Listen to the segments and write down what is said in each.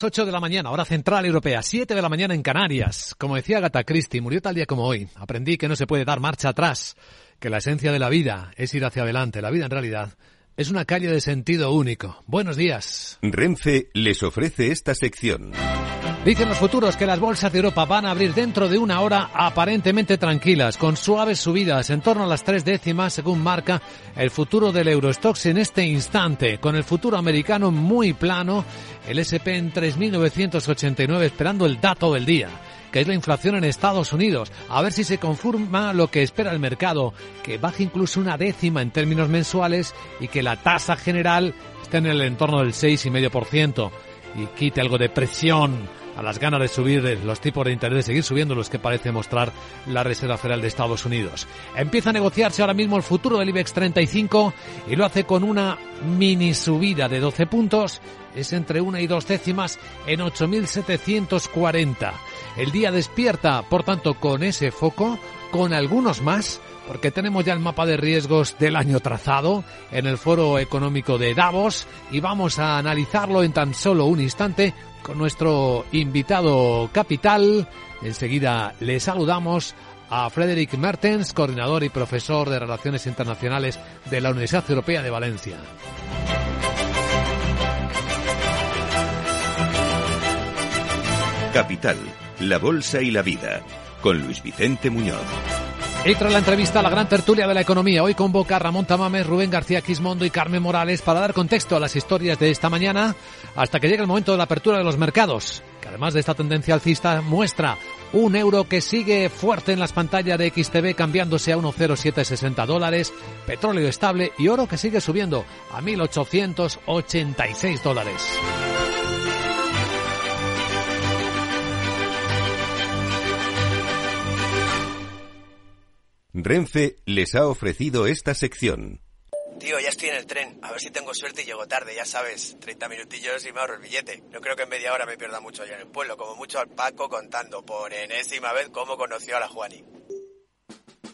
8 de la mañana, hora central europea, 7 de la mañana en Canarias. Como decía Agatha Christie, murió tal día como hoy. Aprendí que no se puede dar marcha atrás, que la esencia de la vida es ir hacia adelante. La vida en realidad es una calle de sentido único. Buenos días. Renfe les ofrece esta sección. Dicen los futuros que las bolsas de Europa van a abrir dentro de una hora aparentemente tranquilas, con suaves subidas en torno a las tres décimas, según marca el futuro del Eurostox en este instante, con el futuro americano muy plano, el SP en 3.989 esperando el dato del día que es la inflación en Estados Unidos. A ver si se confirma lo que espera el mercado, que baje incluso una décima en términos mensuales y que la tasa general esté en el entorno del 6,5% y quite algo de presión a las ganas de subir los tipos de interés, seguir subiendo los que parece mostrar la Reserva Federal de Estados Unidos. Empieza a negociarse ahora mismo el futuro del IBEX 35 y lo hace con una mini subida de 12 puntos, es entre una y dos décimas en 8.740. El día despierta, por tanto, con ese foco, con algunos más, porque tenemos ya el mapa de riesgos del año trazado en el Foro Económico de Davos y vamos a analizarlo en tan solo un instante con nuestro invitado capital. Enseguida le saludamos a Frederick Mertens, coordinador y profesor de Relaciones Internacionales de la Universidad Europea de Valencia. Capital, la Bolsa y la Vida, con Luis Vicente Muñoz. Y tras la entrevista a la gran tertulia de la economía, hoy convoca Ramón Tamames, Rubén García Quismondo y Carmen Morales para dar contexto a las historias de esta mañana hasta que llegue el momento de la apertura de los mercados, que además de esta tendencia alcista muestra un euro que sigue fuerte en las pantallas de XTV cambiándose a 1,0760 dólares, petróleo estable y oro que sigue subiendo a 1.886 dólares. Renfe les ha ofrecido esta sección. Tío, ya estoy en el tren. A ver si tengo suerte y llego tarde, ya sabes. 30 minutillos y me ahorro el billete. No creo que en media hora me pierda mucho allá en el pueblo. Como mucho al Paco contando por enésima vez cómo conoció a la Juani.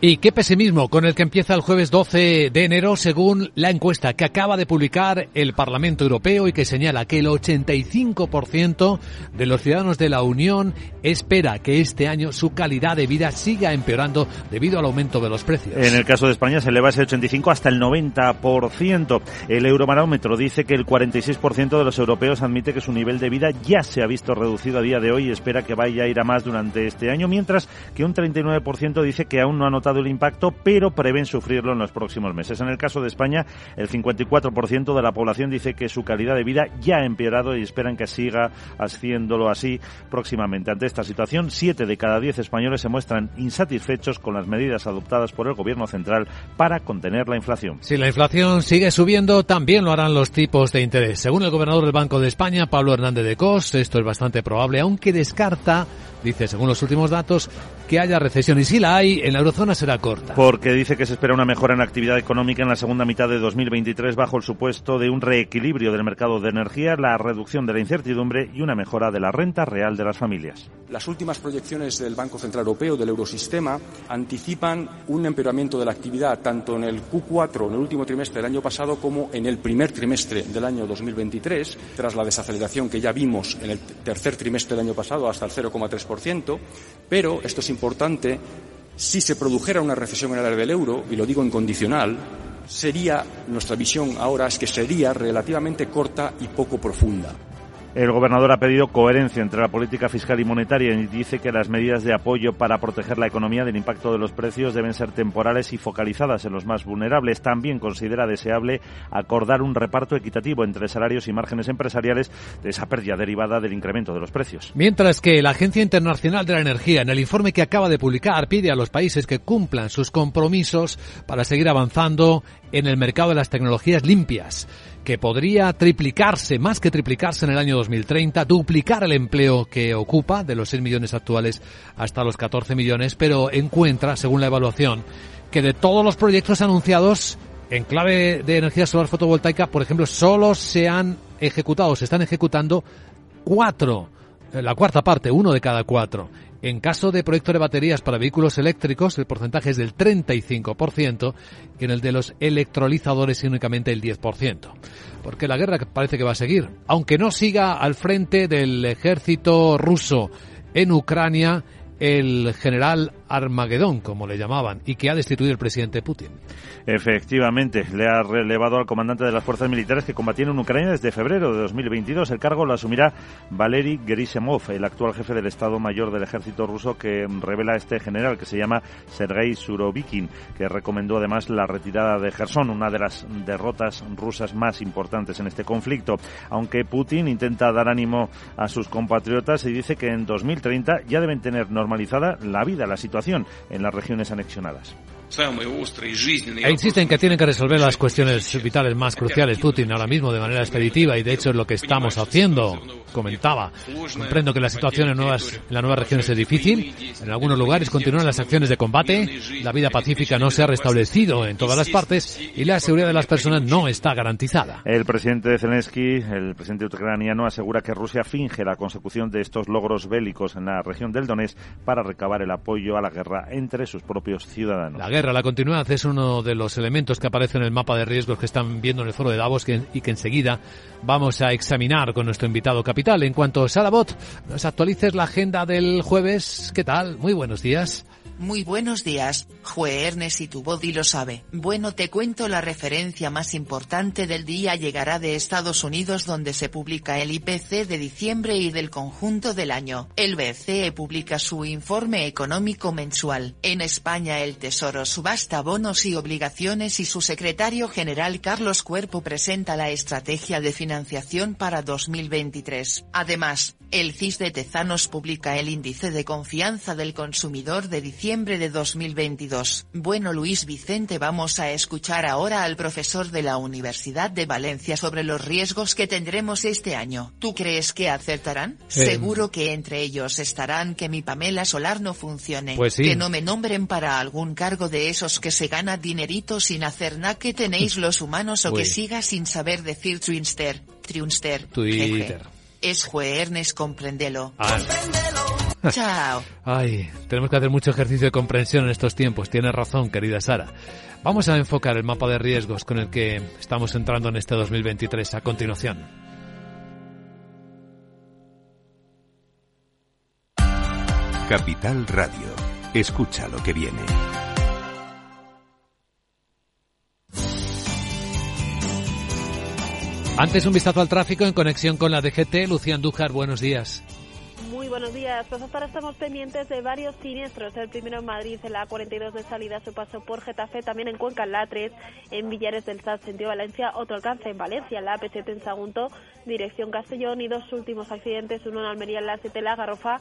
Y qué pesimismo con el que empieza el jueves 12 de enero según la encuesta que acaba de publicar el Parlamento Europeo y que señala que el 85% de los ciudadanos de la Unión espera que este año su calidad de vida siga empeorando debido al aumento de los precios. En el caso de España se eleva ese 85 hasta el 90%. El Eurobarómetro dice que el 46% de los europeos admite que su nivel de vida ya se ha visto reducido a día de hoy y espera que vaya a ir a más durante este año, mientras que un 39% dice que aún no ha notado el impacto, pero prevén sufrirlo en los próximos meses. En el caso de España, el 54% de la población dice que su calidad de vida ya ha empeorado y esperan que siga haciéndolo así próximamente. Ante esta situación, 7 de cada 10 españoles se muestran insatisfechos con las medidas adoptadas por el Gobierno central para contener la inflación. Si la inflación sigue subiendo, también lo harán los tipos de interés. Según el gobernador del Banco de España, Pablo Hernández de Cos, esto es bastante probable, aunque descarta dice, según los últimos datos, que haya recesión. Y si la hay, en la eurozona será corta. Porque dice que se espera una mejora en la actividad económica en la segunda mitad de 2023 bajo el supuesto de un reequilibrio del mercado de energía, la reducción de la incertidumbre y una mejora de la renta real de las familias. Las últimas proyecciones del Banco Central Europeo, del Eurosistema, anticipan un empeoramiento de la actividad tanto en el Q4, en el último trimestre del año pasado, como en el primer trimestre del año 2023, tras la desaceleración que ya vimos en el tercer trimestre del año pasado hasta el 0,3%. Pero, esto es importante, si se produjera una recesión en el área del euro, y lo digo en condicional, sería, nuestra visión ahora es que sería relativamente corta y poco profunda. El gobernador ha pedido coherencia entre la política fiscal y monetaria y dice que las medidas de apoyo para proteger la economía del impacto de los precios deben ser temporales y focalizadas en los más vulnerables. También considera deseable acordar un reparto equitativo entre salarios y márgenes empresariales de esa pérdida derivada del incremento de los precios. Mientras que la Agencia Internacional de la Energía, en el informe que acaba de publicar, pide a los países que cumplan sus compromisos para seguir avanzando en el mercado de las tecnologías limpias que podría triplicarse, más que triplicarse en el año 2030, duplicar el empleo que ocupa de los 6 millones actuales hasta los 14 millones, pero encuentra, según la evaluación, que de todos los proyectos anunciados, En clave de energía solar fotovoltaica, por ejemplo, solo se han ejecutado, se están ejecutando cuatro, eh, la cuarta parte, uno de cada cuatro. En caso de proyectos de baterías para vehículos eléctricos, el porcentaje es del 35% y en el de los electrolizadores únicamente el 10%. Porque la guerra parece que va a seguir, aunque no siga al frente del ejército ruso en Ucrania el general Armagedón, como le llamaban, y que ha destituido el presidente Putin. Efectivamente, le ha relevado al comandante de las fuerzas militares que combatían en Ucrania desde febrero de 2022. El cargo lo asumirá Valery Gerasimov, el actual jefe del Estado Mayor del Ejército ruso que revela este general, que se llama Sergei Surovikin, que recomendó además la retirada de Gerson, una de las derrotas rusas más importantes en este conflicto. Aunque Putin intenta dar ánimo a sus compatriotas y dice que en 2030 ya deben tener normalizada la vida, la situación en las regiones anexionadas. E insisten que tienen que resolver las cuestiones vitales más cruciales Putin ahora mismo de manera expeditiva y de hecho es lo que estamos haciendo, comentaba. Comprendo que la situación en, nuevas, en las nuevas regiones es difícil, en algunos lugares continúan las acciones de combate, la vida pacífica no se ha restablecido en todas las partes y la seguridad de las personas no está garantizada. El presidente Zelensky, el presidente ucraniano, asegura que Rusia finge la consecución de estos logros bélicos en la región del Donetsk para recabar el apoyo a la guerra entre sus propios ciudadanos guerra, la continuidad es uno de los elementos que aparece en el mapa de riesgos que están viendo en el foro de Davos y que enseguida vamos a examinar con nuestro invitado En cuanto a Sarabot, nos actualices la agenda del jueves. ¿Qué tal? Muy buenos días. Muy buenos días, Jue Ernest y tu body lo sabe. Bueno te cuento la referencia más importante del día llegará de Estados Unidos donde se publica el IPC de diciembre y del conjunto del año. El BCE publica su informe económico mensual. En España el Tesoro subasta bonos y obligaciones y su secretario general Carlos Cuerpo presenta la estrategia de financiación para 2023. Además, el CIS de Tezanos publica el índice de confianza del consumidor de diciembre de 2022. Bueno Luis Vicente vamos a escuchar ahora al profesor de la Universidad de Valencia sobre los riesgos que tendremos este año. ¿Tú crees que acertarán? Seguro que entre ellos estarán que mi Pamela Solar no funcione. Pues que no me nombren para algún cargo de esos que se gana dinerito sin hacer nada que tenéis los humanos o que siga sin saber decir Twinster. Triunster. Twitter. Es Juernes, comprendelo. Ah. Chao. Ay, tenemos que hacer mucho ejercicio de comprensión en estos tiempos. Tienes razón, querida Sara. Vamos a enfocar el mapa de riesgos con el que estamos entrando en este 2023 a continuación. Capital Radio. Escucha lo que viene. Antes un vistazo al tráfico en conexión con la DGT. Lucía Andújar, buenos días. Muy buenos días. Pues ahora estamos pendientes de varios siniestros. El primero en Madrid, en la 42 de salida, su paso por Getafe, también en Cuenca, en la 3, en Villares del Sal, sentido Valencia, otro alcance en Valencia, en la AP7 en Sagunto, dirección Castellón, y dos últimos accidentes, uno en Almería, en la 7, la Garrofa,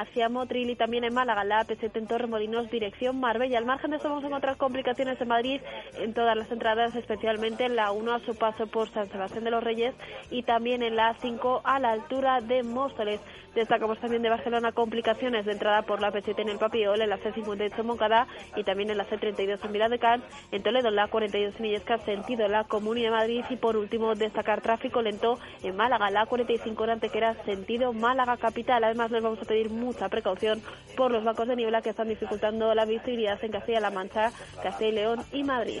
hacia Motril y también en Málaga, la AP7 en Torremolinos, dirección Marbella. Al margen de esto vamos a encontrar complicaciones en Madrid en todas las entradas, especialmente en la 1 a su paso por San Sebastián de los Reyes y también en la 5 a la altura de Móstoles. Destacamos también de Barcelona complicaciones de entrada por la P7 en el Papiol, en la C58 en Moncada y también en la C32 en Viladecans, en Toledo en la 42 en Illescas, sentido la Comunidad de Madrid y por último destacar tráfico lento en Málaga, la 45 en Antequera, sentido Málaga capital. Además les vamos a pedir mucha precaución por los bancos de niebla que están dificultando la visibilidad en Castilla-La Mancha, Castilla y León y Madrid.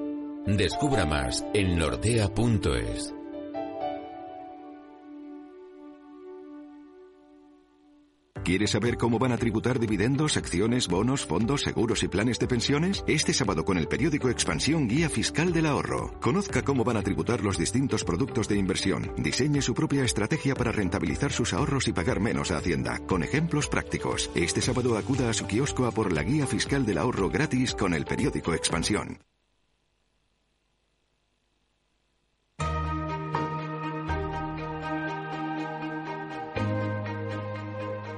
Descubra más en nordea.es. ¿Quieres saber cómo van a tributar dividendos, acciones, bonos, fondos, seguros y planes de pensiones? Este sábado con el periódico Expansión Guía Fiscal del Ahorro. Conozca cómo van a tributar los distintos productos de inversión. Diseñe su propia estrategia para rentabilizar sus ahorros y pagar menos a Hacienda, con ejemplos prácticos. Este sábado acuda a su kiosco a por la Guía Fiscal del Ahorro gratis con el periódico Expansión.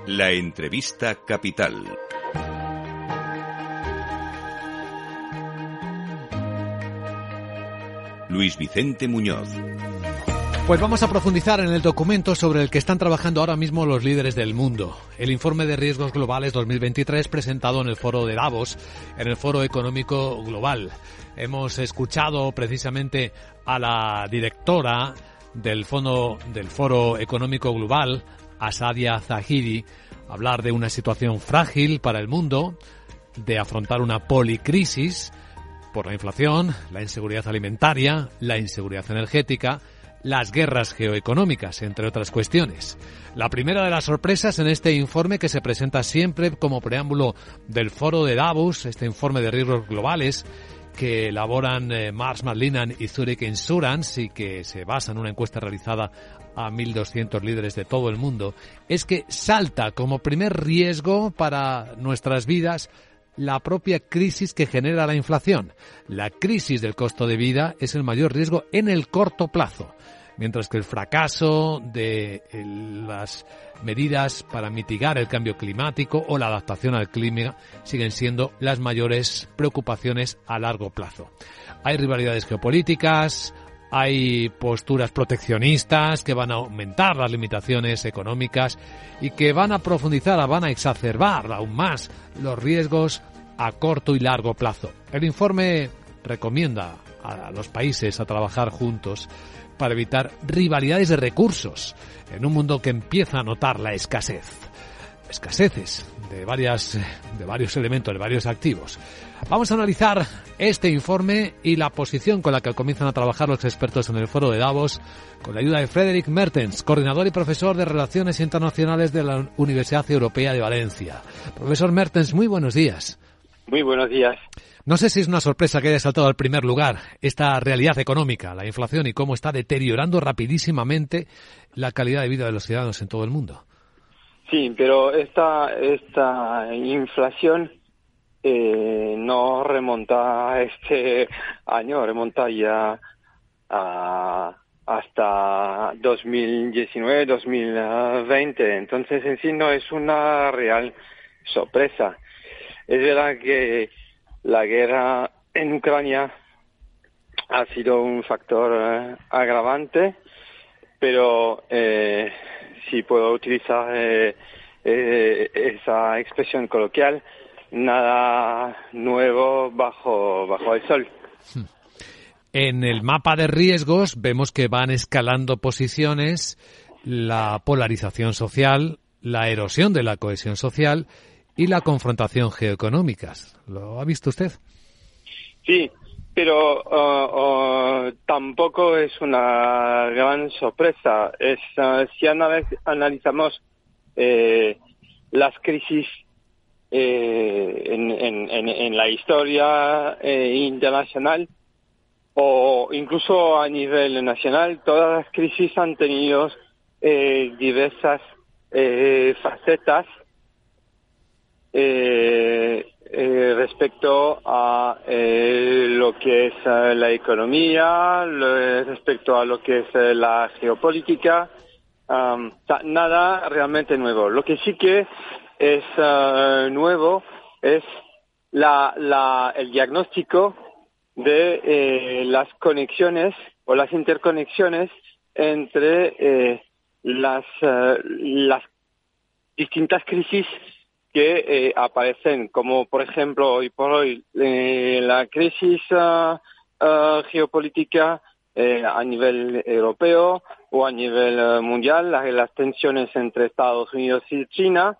La entrevista capital. Luis Vicente Muñoz. Pues vamos a profundizar en el documento sobre el que están trabajando ahora mismo los líderes del mundo. El informe de riesgos globales 2023 presentado en el foro de Davos, en el foro económico global. Hemos escuchado precisamente a la directora del fondo del foro económico global, a Sadia Zahidi hablar de una situación frágil para el mundo, de afrontar una policrisis por la inflación, la inseguridad alimentaria, la inseguridad energética, las guerras geoeconómicas, entre otras cuestiones. La primera de las sorpresas en este informe que se presenta siempre como preámbulo del foro de Davos, este informe de riesgos globales, que elaboran eh, Mars Madlinan y Zurich Insurance y que se basa en una encuesta realizada a 1.200 líderes de todo el mundo, es que salta como primer riesgo para nuestras vidas la propia crisis que genera la inflación. La crisis del costo de vida es el mayor riesgo en el corto plazo, mientras que el fracaso de las medidas para mitigar el cambio climático o la adaptación al clima siguen siendo las mayores preocupaciones a largo plazo. Hay rivalidades geopolíticas, hay posturas proteccionistas que van a aumentar las limitaciones económicas y que van a profundizar, van a exacerbar aún más los riesgos a corto y largo plazo. El informe recomienda a los países a trabajar juntos para evitar rivalidades de recursos en un mundo que empieza a notar la escasez. Escaseces de, varias, de varios elementos, de varios activos. Vamos a analizar este informe y la posición con la que comienzan a trabajar los expertos en el foro de Davos con la ayuda de Frederick Mertens, coordinador y profesor de Relaciones Internacionales de la Universidad Europea de Valencia. Profesor Mertens, muy buenos días. Muy buenos días. No sé si es una sorpresa que haya saltado al primer lugar esta realidad económica, la inflación y cómo está deteriorando rapidísimamente la calidad de vida de los ciudadanos en todo el mundo. Sí, pero esta, esta inflación eh, no remonta a este año, remonta ya hasta 2019, 2020. Entonces, en sí no es una real sorpresa. Es verdad que la guerra en Ucrania ha sido un factor eh, agravante, pero eh, si puedo utilizar eh, esa expresión coloquial, nada nuevo bajo, bajo el sol. En el mapa de riesgos vemos que van escalando posiciones la polarización social, la erosión de la cohesión social y la confrontación geoeconómicas. ¿Lo ha visto usted? Sí, pero uh, uh, tampoco es una gran sorpresa. Es, uh, si analizamos eh, las crisis eh, en, en, en, la historia eh, internacional o incluso a nivel nacional, todas las crisis han tenido eh, diversas eh, facetas eh, eh, respecto a eh, lo que es eh, la economía, respecto a lo que es eh, la geopolítica, nada realmente nuevo. Lo que sí que es uh, nuevo es la, la, el diagnóstico de eh, las conexiones o las interconexiones entre eh, las, uh, las distintas crisis que eh, aparecen, como por ejemplo hoy por hoy eh, la crisis uh, geopolítica eh, a nivel europeo o a nivel eh, mundial, las, tensiones entre Estados Unidos y China,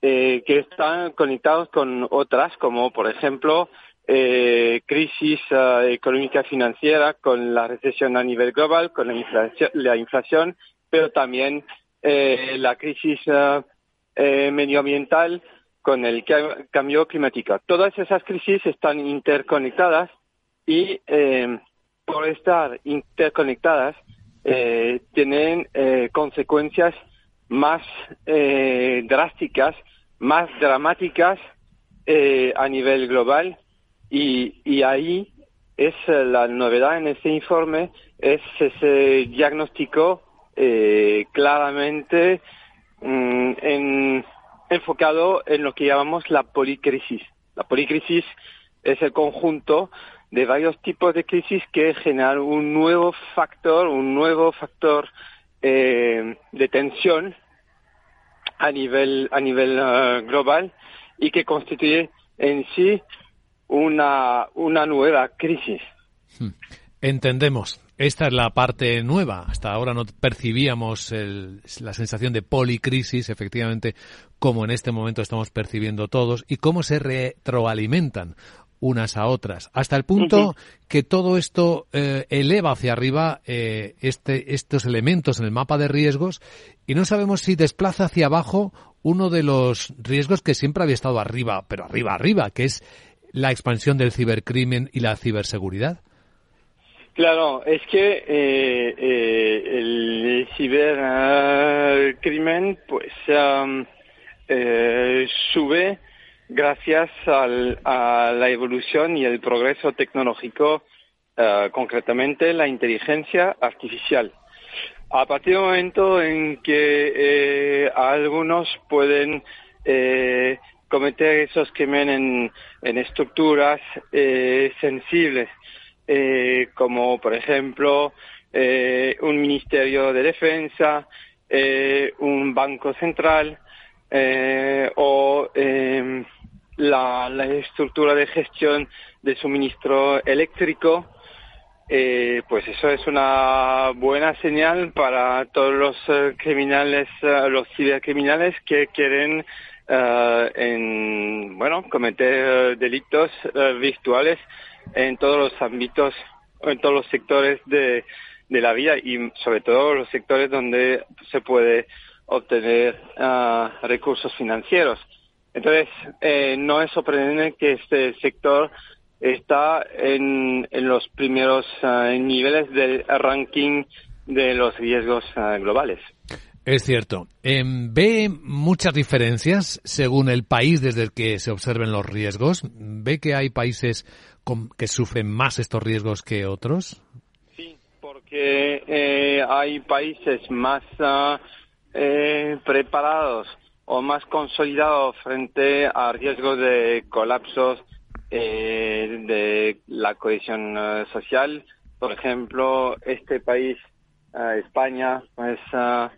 que están conectados con otras, como por ejemplo crisis uh, económica financiera, con la recesión a nivel global, con la inflación, la inflación pero también la crisis uh, medioambiental con el cambio climático. Todas esas crisis están interconectadas y por estar interconectadas, eh, tienen eh, consecuencias más eh, drásticas, más dramáticas eh, a nivel global y, y ahí es la novedad en este informe, es ese diagnóstico eh, claramente mm, en, enfocado en lo que llamamos la policrisis. La policrisis es el conjunto de varios tipos de crisis que generan un nuevo factor, un nuevo factor eh, de tensión a nivel a nivel uh, global y que constituye en sí una una nueva crisis. Hmm. Entendemos. Esta es la parte nueva. Hasta ahora no percibíamos el, la sensación de policrisis, efectivamente, como en este momento estamos percibiendo todos, y cómo se retroalimentan unas a otras, hasta el punto que todo esto eh, eleva hacia arriba eh, este, estos elementos en el mapa de riesgos y no sabemos si desplaza hacia abajo uno de los riesgos que siempre había estado arriba, pero arriba, arriba, que es la expansión del cibercrimen y la ciberseguridad. Claro, es que eh, eh el cibercrimen pues um, eh, sube gracias al, a la evolución y el progreso tecnológico, uh, concretamente la inteligencia artificial. A partir del momento en que eh, algunos pueden eh, cometer esos crímenes en, en estructuras eh, sensibles, eh, como por ejemplo eh, un ministerio de defensa, eh, un banco central o em, la, la, estructura de gestión de suministro eléctrico, eh, pues eso es una buena señal para todos los uh, criminales, uh, los cibercriminales que quieren uh, en, bueno, cometer delitos virtuales en todos los ámbitos, en todos los sectores de, de la vida y sobre todo los sectores donde se puede obtener recursos financieros. Entonces, eh, no es sorprendente que este sector está en, en los primeros uh, niveles del ranking de los riesgos uh, globales. Es cierto. Eh, ¿Ve muchas diferencias según el país desde el que se observen los riesgos? ¿Ve que hay países con, que sufren más estos riesgos que otros? Sí, porque eh, hay países más uh, preparados o más consolidado frente a riesgos de colapsos eh, de la cohesión uh, social. Por ejemplo, este país, uh, España, pues uh,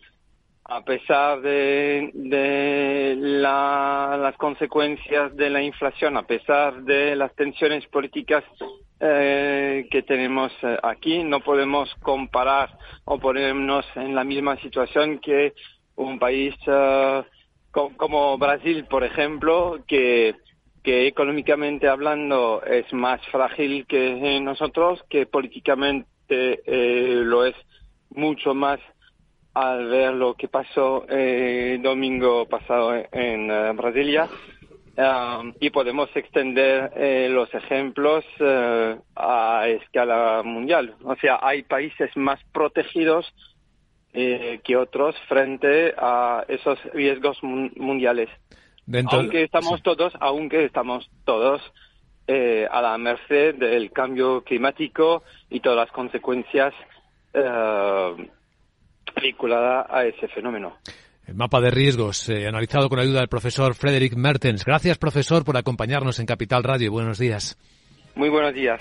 a pesar de, de la, las consecuencias de la inflación, a pesar de las tensiones políticas eh, que tenemos eh, aquí, no podemos comparar o ponernos en la misma situación que un país como Brasil, por ejemplo, que, que económicamente hablando es más frágil que nosotros, que políticamente eh, lo es mucho más al ver lo que pasó eh, domingo pasado en uh, Brasilia. Y podemos extender eh, los ejemplos uh, a escala mundial. O sea, hay países más protegidos eh, que otros frente a esos riesgos mundiales. Dentro... Aunque estamos todos, aunque estamos todos eh, a la merced del cambio climático y todas las consecuencias eh, vinculadas a ese fenómeno. El mapa de riesgos eh, analizado con ayuda del profesor Frederick Mertens. Gracias, profesor, por acompañarnos en Capital Radio. Buenos días. Muy buenos días.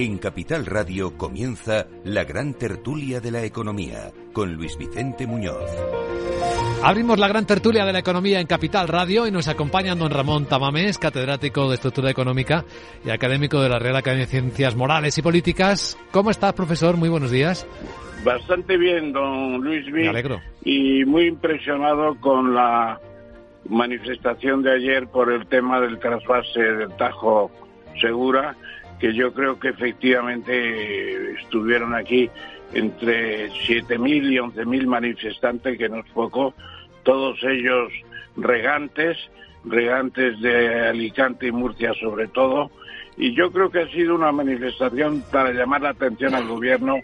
En Capital Radio comienza la gran tertulia de la economía con Luis Vicente Muñoz. Abrimos la gran tertulia de la economía en Capital Radio y nos acompaña don Ramón Tamamés, catedrático de Estructura Económica y académico de la Real Academia de Ciencias Morales y Políticas. ¿Cómo está, profesor? Muy buenos días. Bastante bien, don Luis Vicente. Me alegro. Y muy impresionado con la manifestación de ayer por el tema del trasvase del Tajo Segura que yo creo que efectivamente estuvieron aquí entre 7.000 y 11.000 manifestantes, que no es poco, todos ellos regantes, regantes de Alicante y Murcia sobre todo, y yo creo que ha sido una manifestación para llamar la atención al gobierno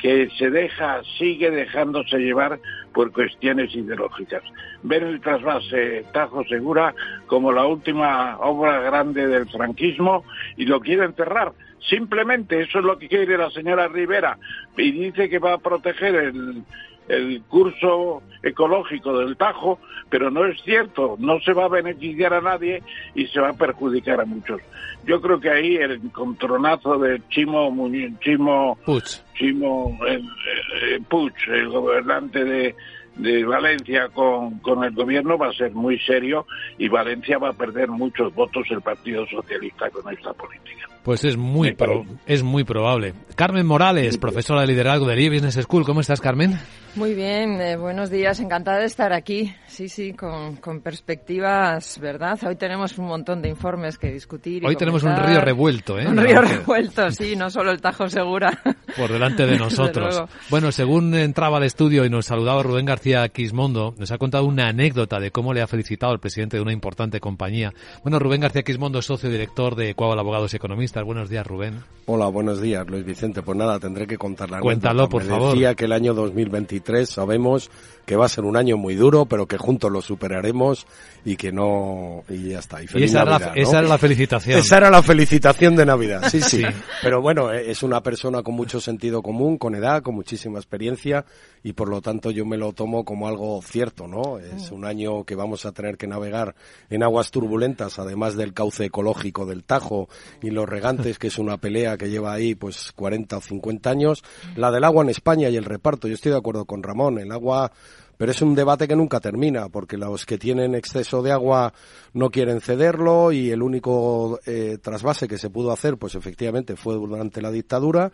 que se deja, sigue dejándose llevar por cuestiones ideológicas. Ver el trasvase Tajo Segura como la última obra grande del franquismo y lo quiere enterrar. Simplemente eso es lo que quiere la señora Rivera y dice que va a proteger el, el curso ecológico del Tajo, pero no es cierto, no se va a beneficiar a nadie y se va a perjudicar a muchos. Yo creo que ahí el encontronazo de Chimo Chimo Puig, Chimo el, Puig, el gobernante de, de Valencia con, con el gobierno va a ser muy serio y Valencia va a perder muchos votos el Partido Socialista con esta política. Pues es muy, pro, es muy probable. Carmen Morales, profesora de liderazgo del IE Business School. ¿Cómo estás, Carmen? Muy bien, eh, buenos días. Encantada de estar aquí. Sí, sí, con, con, perspectivas, ¿verdad? Hoy tenemos un montón de informes que discutir. Y Hoy tenemos un río revuelto, ¿eh? Un río revuelto, sí, no solo el Tajo Segura. Por delante de nosotros. bueno, según entraba al estudio y nos saludaba Rubén García Quismondo, nos ha contado una anécdota de cómo le ha felicitado el presidente de una importante compañía. Bueno, Rubén García Quismondo es socio director de Cuauhtémoc Abogados y Economistas Buenos días, Rubén. Hola, buenos días, Luis Vicente. Pues nada, tendré que contar la Cuéntalo, por Me favor. Decía que el año 2023 sabemos que va a ser un año muy duro, pero que juntos lo superaremos y que no y ya está. Y, y esa, Navidad, era, ¿no? esa era la felicitación. Esa era la felicitación de Navidad, sí, sí, Sí. Pero bueno, eh, es una persona con mucho sentido común, con edad, con muchísima experiencia y por lo tanto yo me lo tomo como algo cierto, ¿no? Es un año que vamos a tener que navegar en aguas turbulentas, además del cauce ecológico del Tajo y los regantes, que es una pelea que lleva ahí pues 40 o 50 años. La del agua en España y el reparto, yo estoy de acuerdo con Ramón, el agua pero es un debate que nunca termina, porque los que tienen exceso de agua no quieren cederlo y el único eh, trasvase que se pudo hacer, pues efectivamente fue durante la dictadura.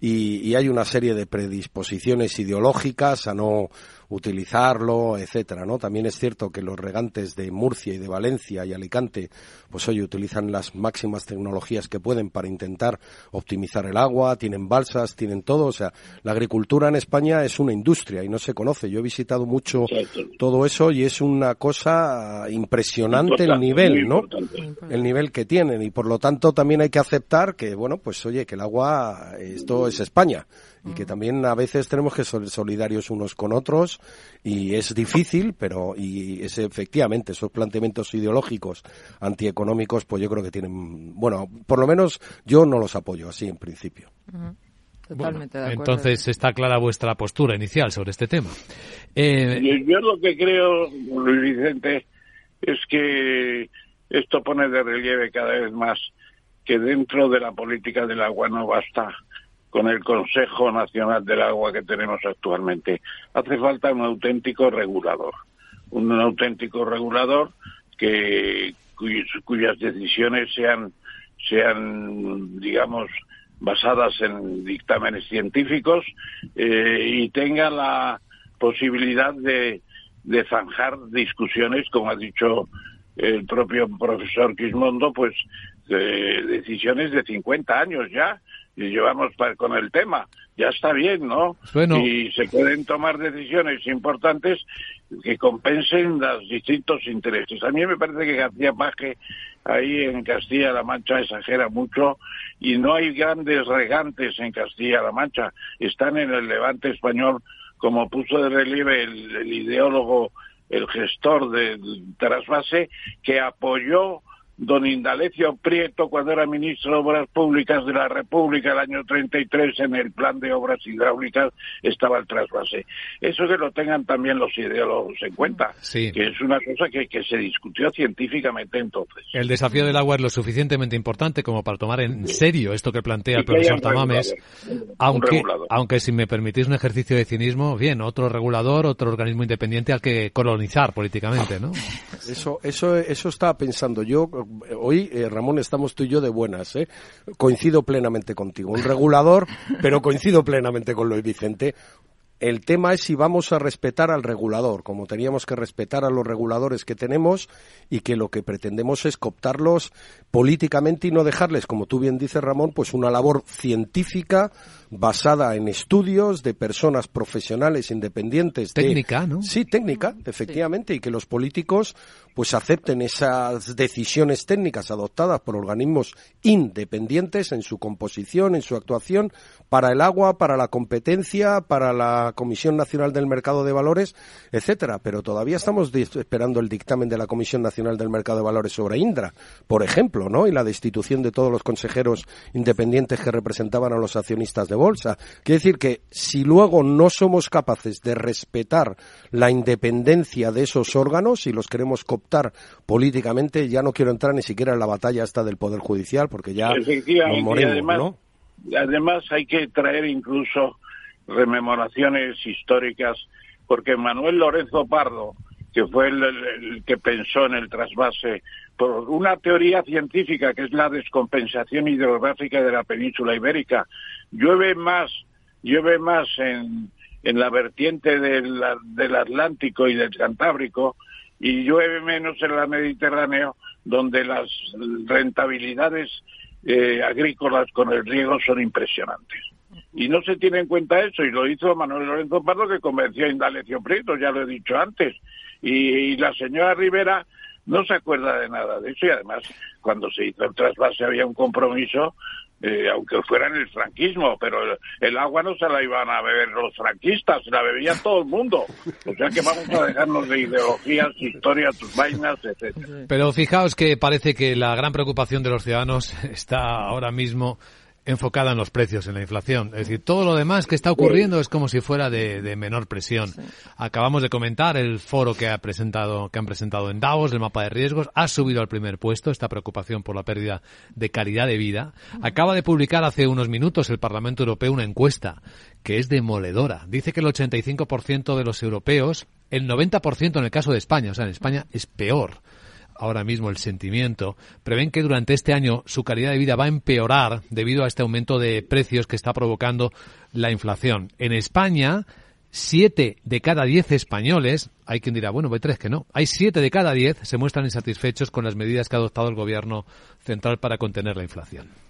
Y, y hay una serie de predisposiciones ideológicas a no utilizarlo, etcétera, ¿no? También es cierto que los regantes de Murcia y de Valencia y Alicante, pues hoy utilizan las máximas tecnologías que pueden para intentar optimizar el agua, tienen balsas, tienen todo, o sea, la agricultura en España es una industria y no se conoce. Yo he visitado mucho todo eso y es una cosa impresionante el nivel, ¿no? El nivel que tienen y por lo tanto también hay que aceptar que, bueno, pues oye, que el agua, esto es España y que también a veces tenemos que ser solidarios unos con otros y es difícil, pero y es efectivamente esos planteamientos ideológicos antieconómicos, pues yo creo que tienen, bueno, por lo menos yo no los apoyo así en principio. Totalmente de acuerdo. Entonces está clara vuestra postura inicial sobre este tema. Eh... Yo lo que creo, Luis Vicente, es que esto pone de relieve cada vez más que dentro de la política del agua no basta con el Consejo Nacional del Agua que tenemos actualmente. Hace falta un auténtico regulador, un auténtico regulador que cuyas, decisiones sean sean digamos basadas en dictámenes científicos eh, y tenga la posibilidad de, de zanjar discusiones, como ha dicho el propio profesor Quismondo, pues decisiones de 50 años ya, y llevamos con el tema. Ya está bien, ¿no? Y se pueden tomar decisiones importantes que compensen los distintos intereses. A mí me parece que García Paje ahí en Castilla-La Mancha exagera mucho y no hay grandes regantes en Castilla-La Mancha. Están en el levante español, como puso de relieve el ideólogo, el gestor de trasvase, que apoyó don Indalecio Prieto cuando era ministro de Obras Públicas de la República el año 33 en el plan de obras hidráulicas estaba el trasvase. Eso que lo tengan también los ideólogos en cuenta, que es una cosa que, que, se discutió científicamente entonces. El desafío del agua es lo suficientemente importante como para tomar en serio esto que plantea el profesor Tamames, aunque, aunque si me permitís un ejercicio de cinismo, bien, otro regulador, otro organismo independiente al que colonizar políticamente, ¿no? Eso, eso, eso estaba pensando yo hoy, eh, Ramón, estamos tú y yo de buenas. ¿eh? Coincido plenamente contigo. Un regulador, pero coincido plenamente con Luis Vicente. El tema es si vamos a respetar al regulador, como teníamos que respetar a los reguladores que tenemos y que lo que pretendemos es cooptarlos políticamente y no dejarles, como tú bien dices, Ramón, pues una labor científica basada en estudios de personas profesionales independientes. Técnica, ¿no? Sí, técnica, efectivamente, y que los políticos pues acepten esas decisiones técnicas adoptadas por organismos independientes en su composición, en su actuación, para el agua, para la competencia, para la Comisión Nacional del Mercado de Valores, etcétera. Pero todavía estamos esperando el dictamen de la Comisión Nacional del Mercado de Valores sobre Indra, por ejemplo, ¿no? Y la destitución de todos los consejeros independientes que representaban a los accionistas de bolsa. Quiere decir que si luego no somos capaces de respetar la independencia de esos órganos y los queremos políticamente, ya no quiero entrar ni siquiera en la batalla esta del Poder Judicial, porque ya nos morimos, además, ¿no? Además hay que traer incluso rememoraciones históricas, porque Manuel Lorenzo Pardo, que fue el, que pensó en el trasvase por una teoría científica que es la descompensación hidrográfica de la península ibérica. Llueve más, llueve más en, en la vertiente del, del Atlántico y del Cantábrico y llueve menos en el Mediterráneo, donde las rentabilidades eh, agrícolas con el riego son impresionantes. Y no se tiene en cuenta eso, y lo hizo Manuel Lorenzo Pardo, que convenció a Indalecio Prieto, ya lo he dicho antes. Y la señora Rivera no se acuerda de nada de eso, y además, cuando se hizo el trasvase había un compromiso eh, aunque fuera en el franquismo, pero el, agua no se la iban a beber los franquistas, se la bebía todo el mundo. O sea que vamos a dejarnos de ideologías, historias, vainas, etc. Pero fijaos que parece que la gran preocupación de los ciudadanos está ahora mismo enfocada en los precios, en la inflación. Es decir, todo lo demás que está ocurriendo es como si fuera de, menor presión. Acabamos de comentar el foro que ha presentado, que han presentado en Davos, el mapa de riesgos, ha subido al primer puesto esta preocupación por la pérdida de calidad de vida. Acaba de publicar hace unos minutos el Parlamento Europeo una encuesta que es demoledora. Dice que el 85% de los europeos, el 90% en el caso de España, o sea, en España es peor ahora mismo el sentimiento, prevén que durante este año su calidad de vida va a empeorar debido a este aumento de precios que está provocando la inflación. En España, siete de cada diez españoles, hay quien dirá, bueno, hay tres que no, hay siete de cada diez se muestran insatisfechos con las medidas que ha adoptado el gobierno central para contener la inflación.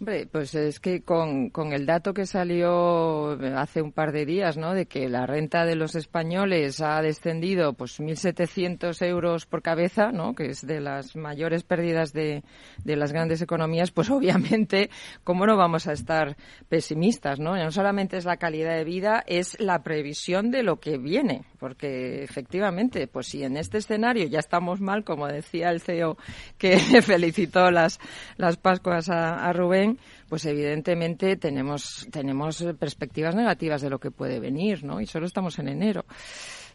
Hombre, pues es que con, con, el dato que salió hace un par de días, ¿no? De que la renta de los españoles ha descendido, pues 1.700 euros por cabeza, ¿no? Que es de las mayores pérdidas de, de las grandes economías, pues obviamente, ¿cómo no vamos a estar pesimistas, ¿no? No solamente es la calidad de vida, es la previsión de lo que viene, porque efectivamente, pues si en este escenario ya estamos mal, como decía el CEO que felicitó las, las Pascuas a, a Rubén, pues evidentemente tenemos, tenemos perspectivas negativas de lo que puede venir, ¿no? Y solo estamos en enero.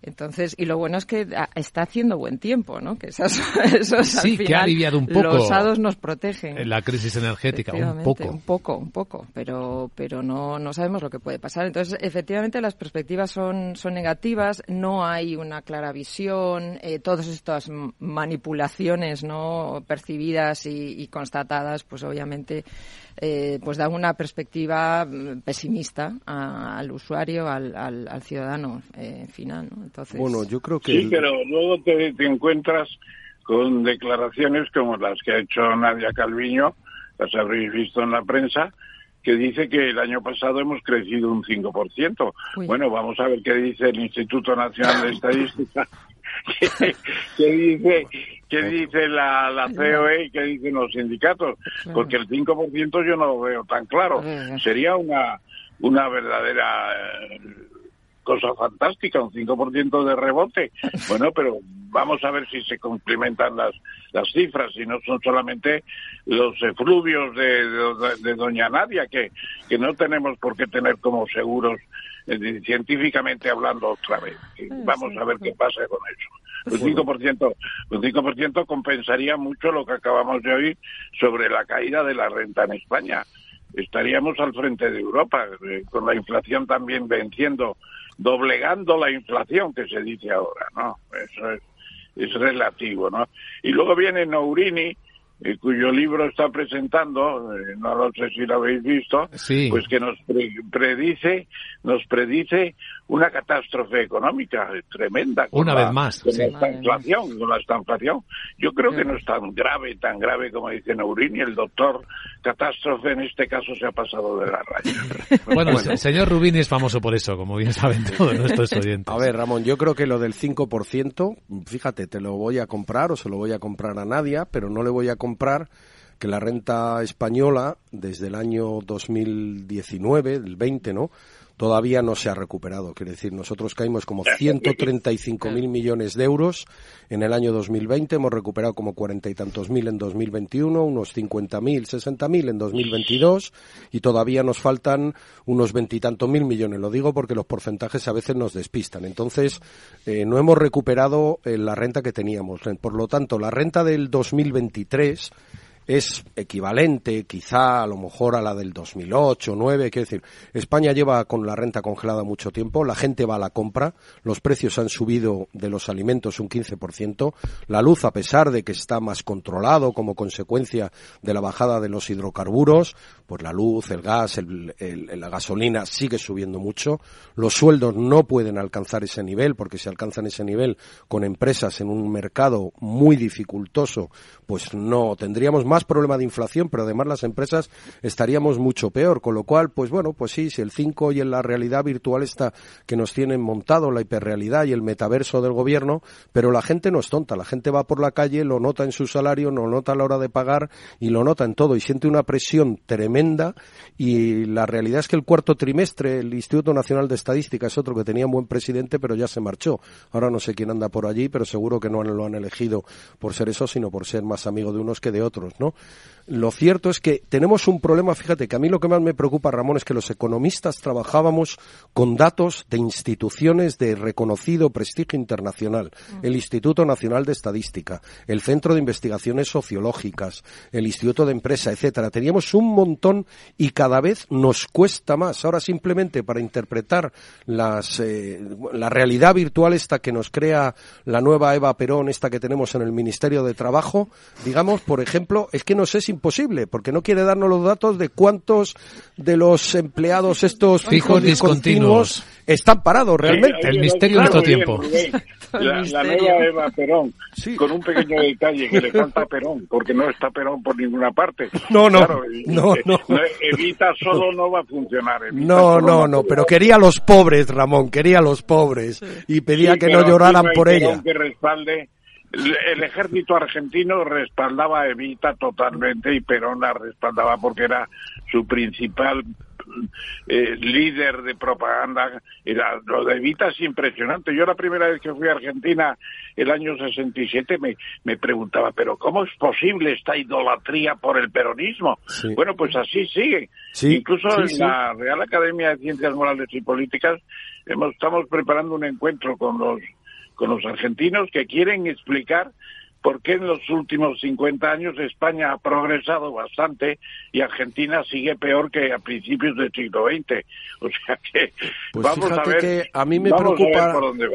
Entonces, y lo bueno es que está haciendo buen tiempo, ¿no? Que esos, esos sí, que ha aliviado un poco. Los hados nos protegen. La crisis energética, un poco. Un poco, un poco, pero, pero no, no sabemos lo que puede pasar. Entonces, efectivamente, las perspectivas son, son negativas, no hay una clara visión, eh, todas estas manipulaciones, ¿no? Percibidas y, y constatadas, pues obviamente eh, pues da una perspectiva mm, pesimista al usuario, al, al, ciudadano eh, final. ¿no? Entonces... Bueno, yo creo que... Sí, pero luego te, encuentras con declaraciones como las que ha hecho Nadia Calviño, las habréis visto en la prensa, que dice que el año pasado hemos crecido un 5%. Bueno, vamos a ver qué dice el Instituto Nacional de Estadística, qué, dice qué dice la, la COE y qué dicen los sindicatos, porque el 5% yo no lo veo tan claro. Sería una, una verdadera eh, cosa fantástica, un 5% de rebote. Bueno, pero vamos a ver si se complementan las, las cifras y no son solamente los efluvios de, de, Doña Nadia, que, que no tenemos por qué tener como seguros eh, científicamente hablando otra vez. Vamos a ver qué pasa con eso. Un 5%, un 5% compensaría mucho lo que acabamos de oír sobre la caída de la renta en España. Estaríamos al frente de Europa, eh, con la inflación también venciendo, doblegando la inflación que se dice ahora, ¿no? Eso es, es relativo, ¿no? Y luego viene Nourini, eh, cuyo libro está presentando, eh, no lo sé si lo habéis visto, pues que nos predice, nos predice una catástrofe económica tremenda. Una vez más. Con la estanflación, con la estanflación. Yo creo que no es tan grave, tan grave como dice Naurini. El doctor catástrofe en este caso se ha pasado de la raya. bueno, el señor Rubini es famoso por eso, como bien saben todos nuestros oyentes. A ver, Ramón, yo creo que lo del 5%, fíjate, te lo voy a comprar o se lo voy a comprar a Nadia, pero no le voy a comprar que la renta española desde el año 2019, el 20, ¿no? Todavía no se ha recuperado. Quiere decir, nosotros caímos como 135.000 millones de euros en el año 2020, hemos recuperado como cuarenta y tantos mil en 2021, unos 50.000, 60.000 en 2022 y todavía nos faltan unos veintitantos mil millones. Lo digo porque los porcentajes a veces nos despistan. Entonces, eh, no hemos recuperado eh, la renta que teníamos. Por lo tanto, la renta del 2023 es equivalente quizá a lo mejor a la del 2008 o 2009, quiero decir, España lleva con la renta congelada mucho tiempo, la gente va a la compra, los precios han subido de los alimentos un 15%, la luz a pesar de que está más controlado como consecuencia de la bajada de los hidrocarburos, pues la luz, el gas, la gasolina sigue subiendo mucho, los sueldos no pueden alcanzar ese nivel porque si alcanzan ese nivel con empresas en un mercado muy dificultoso, pues no tendríamos más problema de inflación, pero además las empresas estaríamos mucho peor, con lo cual, pues bueno, pues sí, si el 5 y en la realidad virtual está que nos tienen montado, la hiperrealidad y el metaverso del gobierno, pero la gente no es tonta, la gente va por la calle, lo nota en su salario, lo nota a la hora de pagar y lo nota en todo y siente una presión tremenda y la realidad es que el cuarto trimestre el Instituto Nacional de Estadística es otro que tenía un buen presidente pero ya se marchó. Ahora no sé quién anda por allí, pero seguro que no lo han elegido por ser eso, sino por ser más amigo de unos que de otros, lo cierto es que tenemos un problema, fíjate que a mí lo que más me preocupa, Ramón, es que los economistas trabajábamos con datos de instituciones de reconocido prestigio internacional, mm. el Instituto Nacional de Estadística, el Centro de Investigaciones Sociológicas, el Instituto de Empresa, etcétera. Teníamos un montón y cada vez nos cuesta más. Ahora simplemente para interpretar las, eh, la realidad virtual esta que nos crea la nueva Eva Perón, esta que tenemos en el Ministerio de Trabajo, digamos, por ejemplo, es que no sé si imposible, porque no quiere darnos los datos de cuántos de los empleados estos fijos discontinuos están parados realmente. el misterio de nuestro tiempo. La, nueva Eva Perón, con un pequeño detalle que le falta Perón, porque no está Perón por ninguna parte. No, no, no, Evita solo no va a funcionar. no, no, no, pero quería a los pobres, Ramón, quería a los pobres y pedía que no lloraran por ella. Que respalde el ejército argentino respaldaba a Evita totalmente y Perón la respaldaba porque era su principal eh, líder de propaganda. Era, lo de Evita es impresionante. Yo la primera vez que fui a Argentina, el año 67, me, me preguntaba, pero ¿cómo es posible esta idolatría por el peronismo? Bueno, pues así sigue. Incluso en la Real Academia de Ciencias Morales y Políticas hemos, estamos preparando un encuentro con los con los argentinos que quieren explicar por qué en los últimos 50 años España ha progresado bastante y Argentina sigue peor que a principios del siglo XX. O sea que pues vamos fíjate a ver. que a mí me preocupa,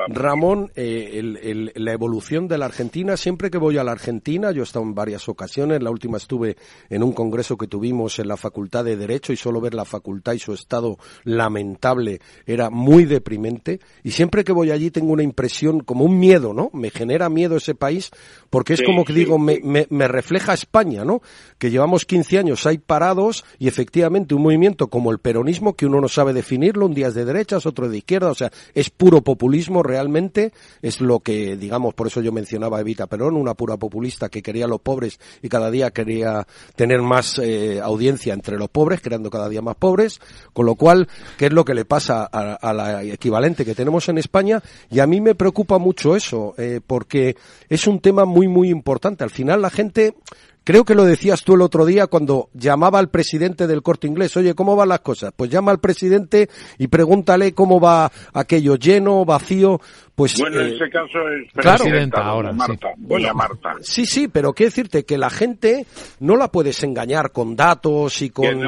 Ramón, eh, la evolución de la Argentina. Siempre que voy a la Argentina, yo he estado en varias ocasiones, la última estuve en un congreso que tuvimos en la Facultad de Derecho y solo ver la facultad y su estado lamentable era muy deprimente. Y siempre que voy allí tengo una impresión, como un miedo, ¿no? Me genera miedo ese país porque es como que digo, me, me, refleja España, ¿no? Que llevamos 15 años ahí parados y efectivamente un movimiento como el peronismo, que uno no sabe definirlo, un día es de derechas, otro de izquierda, o sea, es puro populismo realmente, es lo que, digamos, por eso yo mencionaba a Evita Perón, una pura populista que quería a los pobres y cada día quería tener más eh, audiencia entre los pobres, creando cada día más pobres, con lo cual, ¿qué es lo que le pasa a, la equivalente que tenemos en España? Y a mí me preocupa mucho eso, eh, porque es un tema muy muy, importante. Al final la gente, creo que lo decías tú el otro día cuando llamaba al presidente del corte inglés, oye, ¿cómo van las cosas? Pues llama al presidente y pregúntale cómo va aquello lleno, vacío. Pues, bueno, en eh, ese caso es presidenta ahora. Marta, sí. Marta. Sí, sí, pero quiero decirte que la gente no la puedes engañar con datos y con.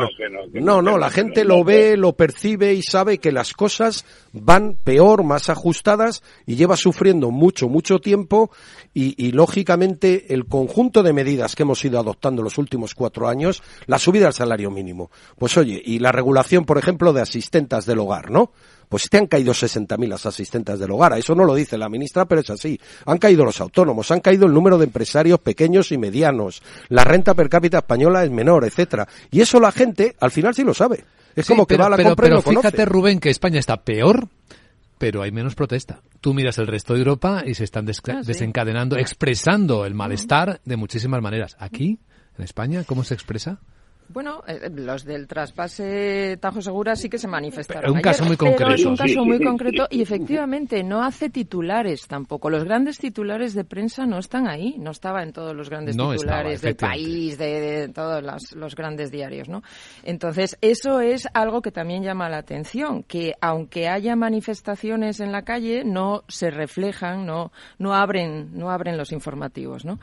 no, no, la gente lo ve, lo percibe y sabe que las cosas van peor, más ajustadas y lleva sufriendo mucho, mucho tiempo y, y lógicamente el conjunto de medidas que hemos ido adoptando los últimos cuatro años, la subida del salario mínimo. Pues oye, y la regulación, por ejemplo, de asistentas del hogar, ¿no? pues te han caído 60.000 las asistentes del hogar. Eso no lo dice la ministra, pero es así. Han caído los autónomos, han caído el número de empresarios pequeños y medianos. La renta per cápita española es menor, etcétera. Y eso la gente al final sí lo sabe. Es como que va a la compra pero y lo fíjate, Rubén, que España está peor pero hay menos protesta. Tú miras el resto de Europa y se están ah, desencadenando, expresando el malestar de muchísimas maneras. Aquí, en España, ¿cómo se expresa? Bueno, eh, los del traspase Tajo Segura sí que se manifestaron. un caso muy concreto. es un caso muy concreto y efectivamente no hace titulares tampoco. Los grandes titulares de prensa no están ahí. No estaba en todos los grandes titulares del país, de, todos los, grandes diarios, ¿no? Entonces, eso es algo que también llama la atención, que aunque haya manifestaciones en la calle, no se reflejan, no, no abren, no abren los informativos, ¿no?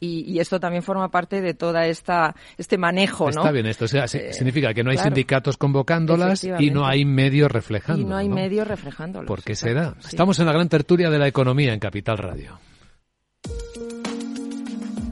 Y, esto también forma parte de toda esta este manejo, ¿no? Está bien, esto eh, significa que no hay sindicatos convocándolas y no hay medios reflejando. Y no hay medios reflejándolas. ¿Por qué será? Estamos en la gran tertulia de la economía en Capital Radio.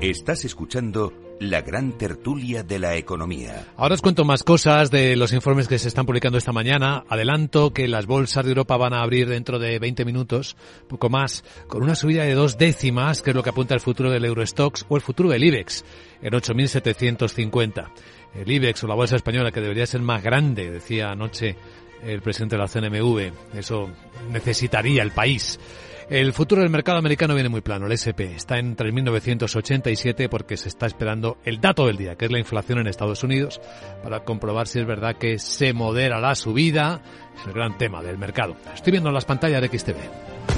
Estás escuchando la gran tertulia de la economía. Ahora os cuento más cosas de los informes que se están publicando esta mañana. Adelanto que las bolsas de Europa van a abrir dentro de 20 minutos, poco más, con una subida de dos décimas, que es lo que apunta el futuro del Eurostox o el futuro del IBEX, en 8.750. El IBEX o la bolsa española, que debería ser más grande, decía anoche el presidente de la CNMV, eso necesitaría el país. El futuro del mercado americano viene muy plano. El SP está en 3.987 porque se está esperando el dato del día, que es la inflación en Estados Unidos, para comprobar si es verdad que se modera la subida. Es el gran tema del mercado. Estoy viendo en las pantallas de XTV.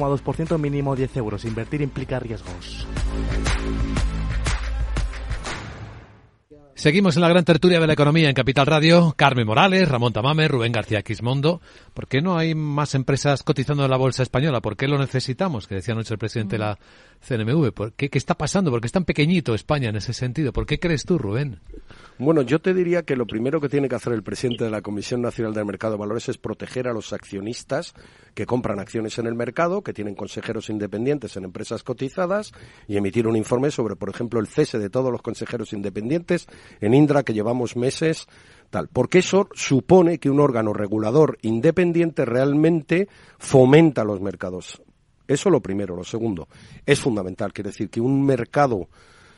2% mínimo 10 euros. Invertir implica riesgos. Seguimos en la gran tertulia de la economía en Capital Radio. Carmen Morales, Ramón Tamame, Rubén García Quismondo. ¿Por qué no hay más empresas cotizando en la bolsa española? ¿Por qué lo necesitamos? Que decía anoche el presidente de la CNMV. ¿Por qué, ¿Qué está pasando? ¿Por qué es tan pequeñito España en ese sentido? ¿Por qué crees tú, Rubén? Bueno, yo te diría que lo primero que tiene que hacer el presidente de la Comisión Nacional del Mercado de Valores es proteger a los accionistas que compran acciones en el mercado, que tienen consejeros independientes en empresas cotizadas y emitir un informe sobre, por ejemplo, el cese de todos los consejeros independientes en Indra que llevamos meses tal, porque eso supone que un órgano regulador independiente realmente fomenta los mercados. Eso lo primero. Lo segundo, es fundamental, quiere decir que un mercado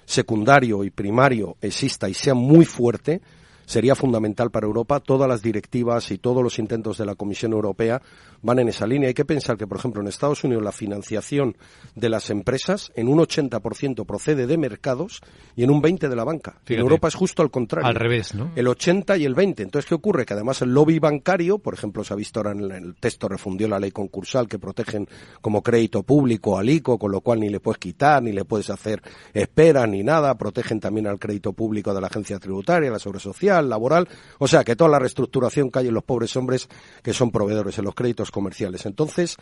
secundario y primario exista y sea muy fuerte, sería fundamental para Europa. Todas las directivas y todos los intentos de la Comisión Europea van en esa línea. Hay que pensar que, por ejemplo, en Estados Unidos la financiación de las empresas en un 80% procede de mercados y en un 20% de la banca. en Europa es justo al contrario. Al revés, ¿no? El 80 y el 20. Entonces, ¿qué ocurre? Que además el lobby bancario, por ejemplo, se ha visto ahora en el texto, refundió la ley concursal que protegen como crédito público al ICO, con lo cual ni le puedes quitar, ni le puedes hacer espera, ni nada. Protegen también al crédito público de la agencia tributaria, la sobre social, laboral. O sea, que toda la reestructuración hay en los pobres hombres que son proveedores en los créditos comerciales. Entonces,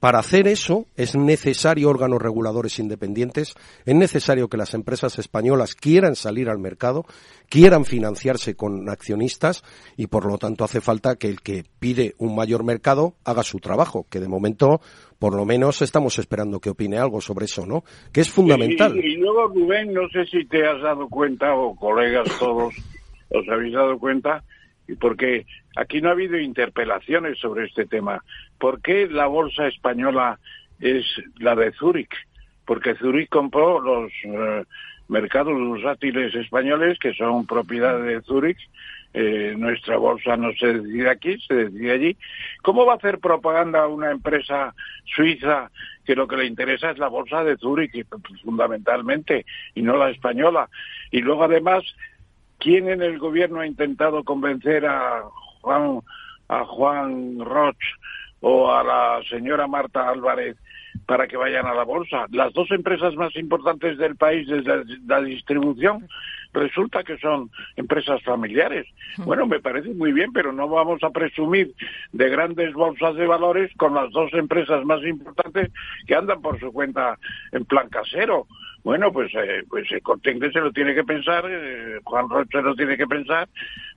para hacer eso es necesario órganos reguladores independientes, es necesario que las empresas españolas quieran salir al mercado, quieran financiarse con accionistas y por lo tanto hace falta que el que pide un mayor mercado haga su trabajo, que de momento por lo menos estamos esperando que opine algo sobre eso, ¿no? Que es fundamental. Y luego, Rubén, no sé si te has dado cuenta, o colegas todos, os habéis dado cuenta, y porque aquí no ha habido interpelaciones sobre este tema. ¿Por qué la bolsa española es la de Zúrich? Porque Zúrich compró los eh, mercados bursátiles españoles, que son propiedad de Zúrich. Eh, nuestra bolsa no se decide aquí, se decide allí. ¿Cómo va a hacer propaganda una empresa suiza que lo que le interesa es la bolsa de Zúrich, fundamentalmente, y no la española? Y luego, además, ¿Quién en el gobierno ha intentado convencer a Juan, a Juan Roch o a la señora Marta Álvarez para que vayan a la bolsa? Las dos empresas más importantes del país desde la distribución resulta que son empresas familiares. Bueno, me parece muy bien, pero no vamos a presumir de grandes bolsas de valores con las dos empresas más importantes que andan por su cuenta en plan casero. Bueno, pues, eh, pues eh, Corte se lo tiene que pensar, eh, Juan Roche lo tiene que pensar.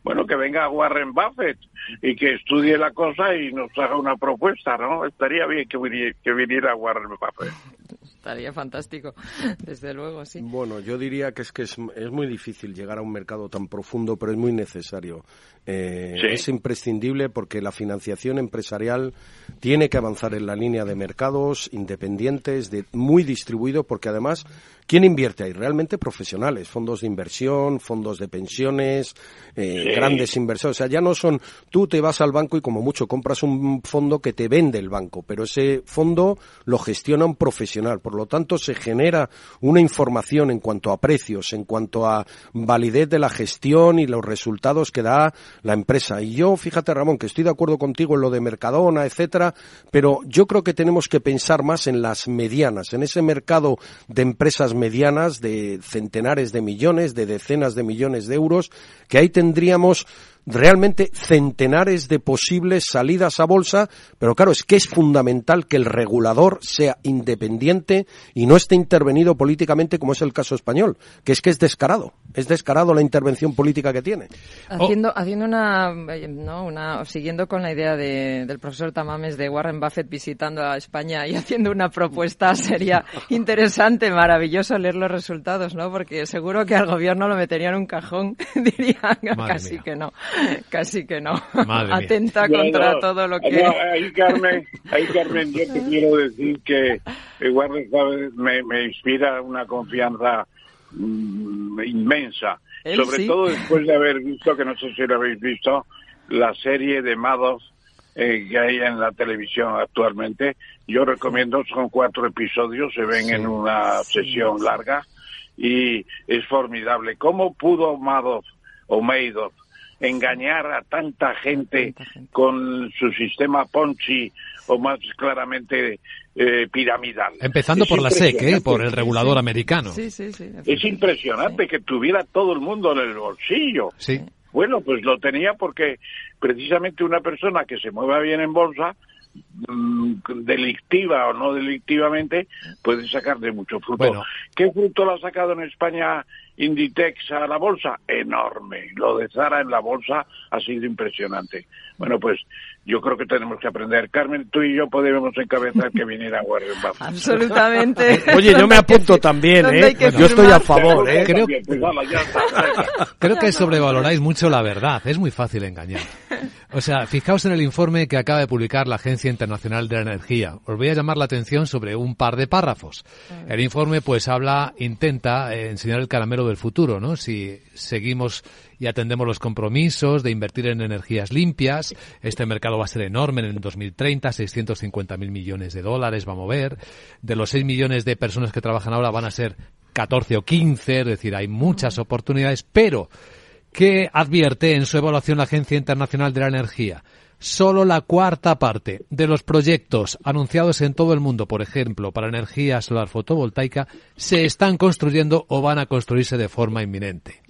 Bueno, que venga Warren Buffett y que estudie la cosa y nos haga una propuesta, ¿no? Estaría bien que viniera, que viniera Warren Buffett. Estaría fantástico, desde luego, sí. Bueno, yo diría que es que es, es muy difícil llegar a un mercado tan profundo, pero es muy necesario. Eh, Sí. Es imprescindible porque la financiación empresarial tiene que avanzar en la línea de mercados independientes, de, muy distribuido, porque además, ¿quién invierte ahí? Realmente profesionales, fondos de inversión, fondos de pensiones, eh, Sí. grandes inversores. O sea, ya no son, tú te vas al banco y como mucho compras un fondo que te vende el banco, pero ese fondo lo gestiona un profesional. Por lo tanto, se genera una información en cuanto a precios, en cuanto a validez de la gestión y los resultados que da la empresa. Y yo, fíjate, Ramón, que estoy de acuerdo contigo en lo de Mercadona, etcétera, pero yo creo que tenemos que pensar más en las medianas, en ese mercado de empresas medianas de centenares de millones, de decenas de millones de euros, que ahí tendríamos realmente centenares de posibles salidas a bolsa, pero claro, es que es fundamental que el regulador sea independiente y no esté intervenido políticamente como es el caso español, que es que es descarado, es descarado la intervención política que tiene. Haciendo, haciendo una, eh, no, una, siguiendo con la idea de- del profesor Tamames de Warren Buffett visitando a España y haciendo una propuesta, sería interesante, maravilloso leer los resultados, ¿no? Porque seguro que al gobierno lo meterían en un cajón, dirían Madre casi mía. que no. Casi que no. Madre. Atenta contra no, todo lo no, que... ahí, Carmen, ahí, Carmen, yo te quiero decir que igual ¿sabes? me, me inspira una confianza mm, inmensa. Él Sobre sí. todo después de haber visto, que no sé si lo habéis visto, la serie de Madoff eh, que hay en la televisión actualmente. Yo recomiendo, son cuatro episodios, se ven en una sesión larga y es formidable. ¿Cómo pudo Madoff o Madoff engañar a tanta gente con su sistema Ponzi o más claramente eh, piramidal? Empezando Es por la SEC, ¿eh? por el regulador americano. Sí, sí, sí. Es impresionante que tuviera todo el mundo en el bolsillo. Sí. Bueno, pues lo tenía porque precisamente una persona que se mueva bien en bolsa, mm, delictiva o no delictivamente, puede sacar de mucho fruto. Bueno. ¿Qué fruto lo ha sacado en España Inditex a la bolsa? Enorme. Lo de Zara en la bolsa ha sido impresionante. Bueno, pues yo creo que tenemos que aprender. Carmen, tú y yo podemos encabezar que viniera Warren Buffett. Absolutamente. Oye, yo me apunto también, ¿Dónde ¿eh? Yo estoy a favor, ¿eh? Creo- que sobrevaloráis mucho la verdad. Es muy fácil engañar. O sea, fijaos en el informe que acaba de publicar la Agencia Internacional de la Energía. Os voy a llamar la atención sobre un par de párrafos. El informe, pues, habla, intenta eh, enseñar el caramelo del futuro, ¿no? Si seguimos y atendemos los compromisos de invertir en energías limpias, este mercado va a ser enorme en el 2030, 650 mil millones de dólares va a mover. De los 6 millones de personas que trabajan ahora van a ser 14 o 15, es decir, hay muchas oportunidades, pero ¿Qué advierte en su evaluación la Agencia Internacional de la Energía? Solo la cuarta parte de los proyectos anunciados en todo el mundo, por ejemplo, para energía solar fotovoltaica, se están construyendo o van a construirse de forma inminente.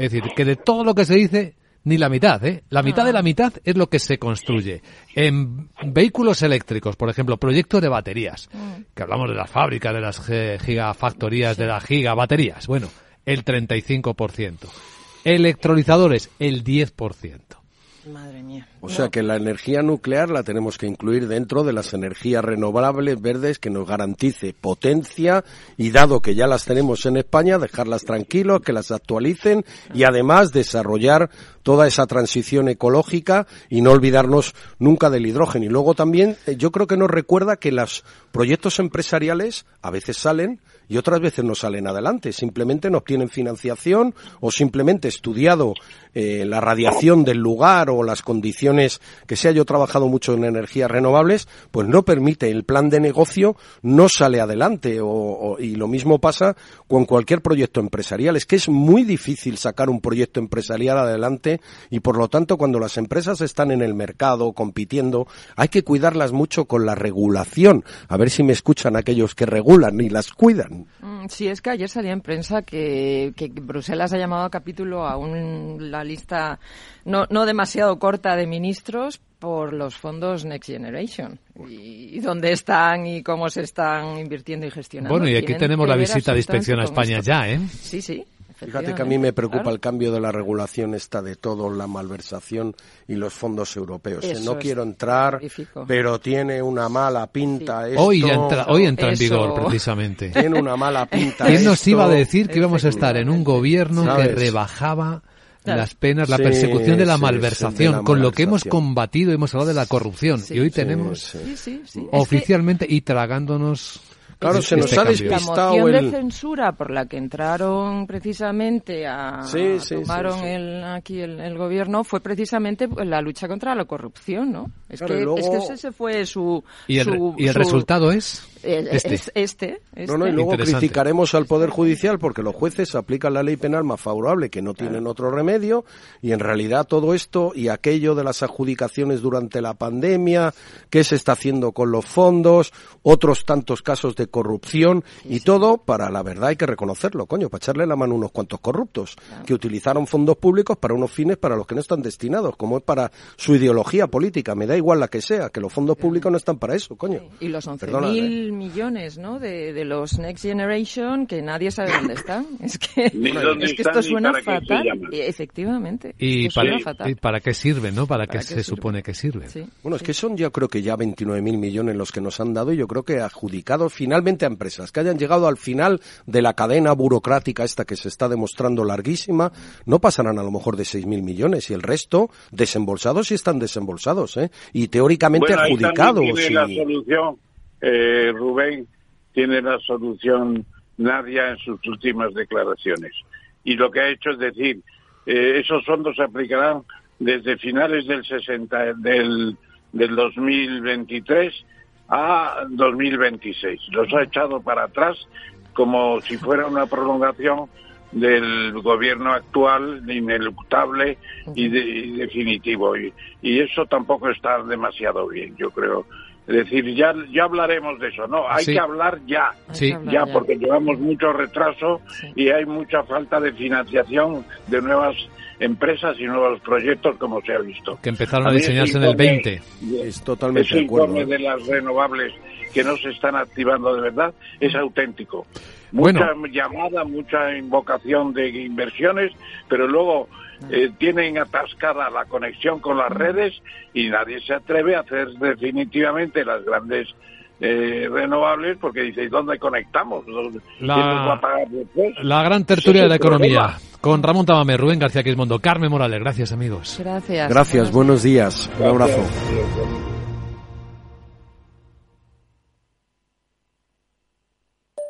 Es decir, que de todo lo que se dice, ni la mitad, ¿eh? La mitad de la mitad es lo que se construye. En vehículos eléctricos, por ejemplo, proyectos de baterías, que hablamos de las fábricas, de las gigafactorías, de las gigabaterías. Bueno, el 35%. Electrolizadores, el 10%. Madre mía. O sea que la energía nuclear la tenemos que incluir dentro de las energías renovables verdes que nos garantice potencia y dado que ya las tenemos en España, dejarlas tranquilos, que las actualicen y además desarrollar toda esa transición ecológica y no olvidarnos nunca del hidrógeno. Y luego también eh, yo creo que nos recuerda que los proyectos empresariales a veces salen y otras veces no salen adelante. Simplemente no obtienen financiación o simplemente estudiado eh, la radiación del lugar o las condiciones que sea yo trabajado mucho en energías renovables, pues no permite el plan de negocio, no sale adelante. O, o- y lo mismo pasa con cualquier proyecto empresarial. Es que es muy difícil sacar un proyecto empresarial adelante y por lo tanto cuando las empresas están en el mercado compitiendo hay que cuidarlas mucho con la regulación. A ver si me escuchan aquellos que regulan y las cuidan. Mm, Sí, es que ayer salía en prensa que, que Bruselas ha llamado a capítulo a un- la lista no, no demasiado corta de ministros por los fondos Next Generation y, y dónde están y cómo se están invirtiendo y gestionando. Bueno, y aquí tenemos la visita de inspección a España esto. ya, ¿eh? Sí, sí. Fíjate que a mí me preocupa Claro. el cambio de la regulación esta de todo, la malversación y los fondos europeos. Eso No quiero entrar, terrorífico. pero tiene una mala pinta esto. Hoy entra, hoy entra en vigor, precisamente. Tiene una mala pinta ¿Quién nos iba a decir que íbamos a estar en un gobierno que rebajaba las penas, la Sí, persecución de la sí, malversación, sí, de la con lo que hemos combatido, hemos hablado de la corrupción Sí. y hoy Sí, tenemos sí. Sí, sí, sí. Oficialmente y tragándonos Claro, se nos este ha cambio. la despistado moción el... de censura por la que entraron precisamente a Sí, tomaron sí. El, aquí el, el gobierno fue precisamente pues, la lucha contra la corrupción, ¿no? Es Claro, que y luego- es que ese fue su y el, su- y el su- resultado es este. es este, No, no, y este. luego criticaremos al Poder Judicial porque los jueces aplican la ley penal más favorable, que no tienen otro remedio, y en realidad todo esto y aquello de las adjudicaciones durante la pandemia, qué se está haciendo con los fondos, otros tantos casos de corrupción, y todo para, la verdad hay que reconocerlo, coño, para echarle la mano a unos cuantos corruptos, que utilizaron fondos públicos para unos fines para los que no están destinados, como es para su ideología política, me da igual la que sea, que los fondos públicos no están para eso, coño. Y los 11.000 Millones, ¿no? De, de los Next Generation que nadie sabe dónde están. Es que, Ni dónde es que están esto suena fatal. Efectivamente. y esto para, suena fatal. y para qué sirve, ¿no? Para, ¿Para qué qué se sirve? supone que sirve. Sí. Bueno, es que son yo creo que ya 29.000 millones los que nos han dado y yo creo que adjudicados finalmente finalmente a empresas que hayan llegado al final de la cadena burocrática esta que se está demostrando larguísima, no pasarán a lo mejor de 6.000 millones y el resto desembolsados y están desembolsados, ¿eh? Y teóricamente adjudicados. La solución, eh, Rubén, tiene la solución Nadia en sus últimas declaraciones. Y lo que ha hecho es decir, eh, esos fondos se aplicarán desde finales del 60, del, del 2023 a 2026. Los ha echado para atrás como si fuera una prolongación del gobierno actual ineluctable y, definitivo y, y, eso tampoco está demasiado bien yo creo es decir ya ya hablaremos de eso no hay que hablar ya. Ya porque llevamos mucho retraso y hay mucha falta de financiación de nuevas empresas y nuevos proyectos como se ha visto. Que empezaron a, diseñarse en el 20 es totalmente ese informe de las renovables que no se están activando de verdad es auténtico mucha llamada, mucha invocación de inversiones, pero luego eh, tienen atascada la conexión con las redes y nadie se atreve a hacer definitivamente las grandes eh, renovables porque dice, dónde conectamos? La, la gran tertulia de la economía. Con Ramón Tamame, Rubén García Quismondo, Carmen Morales. Gracias, amigos. Gracias. Gracias, buenos días. Un abrazo.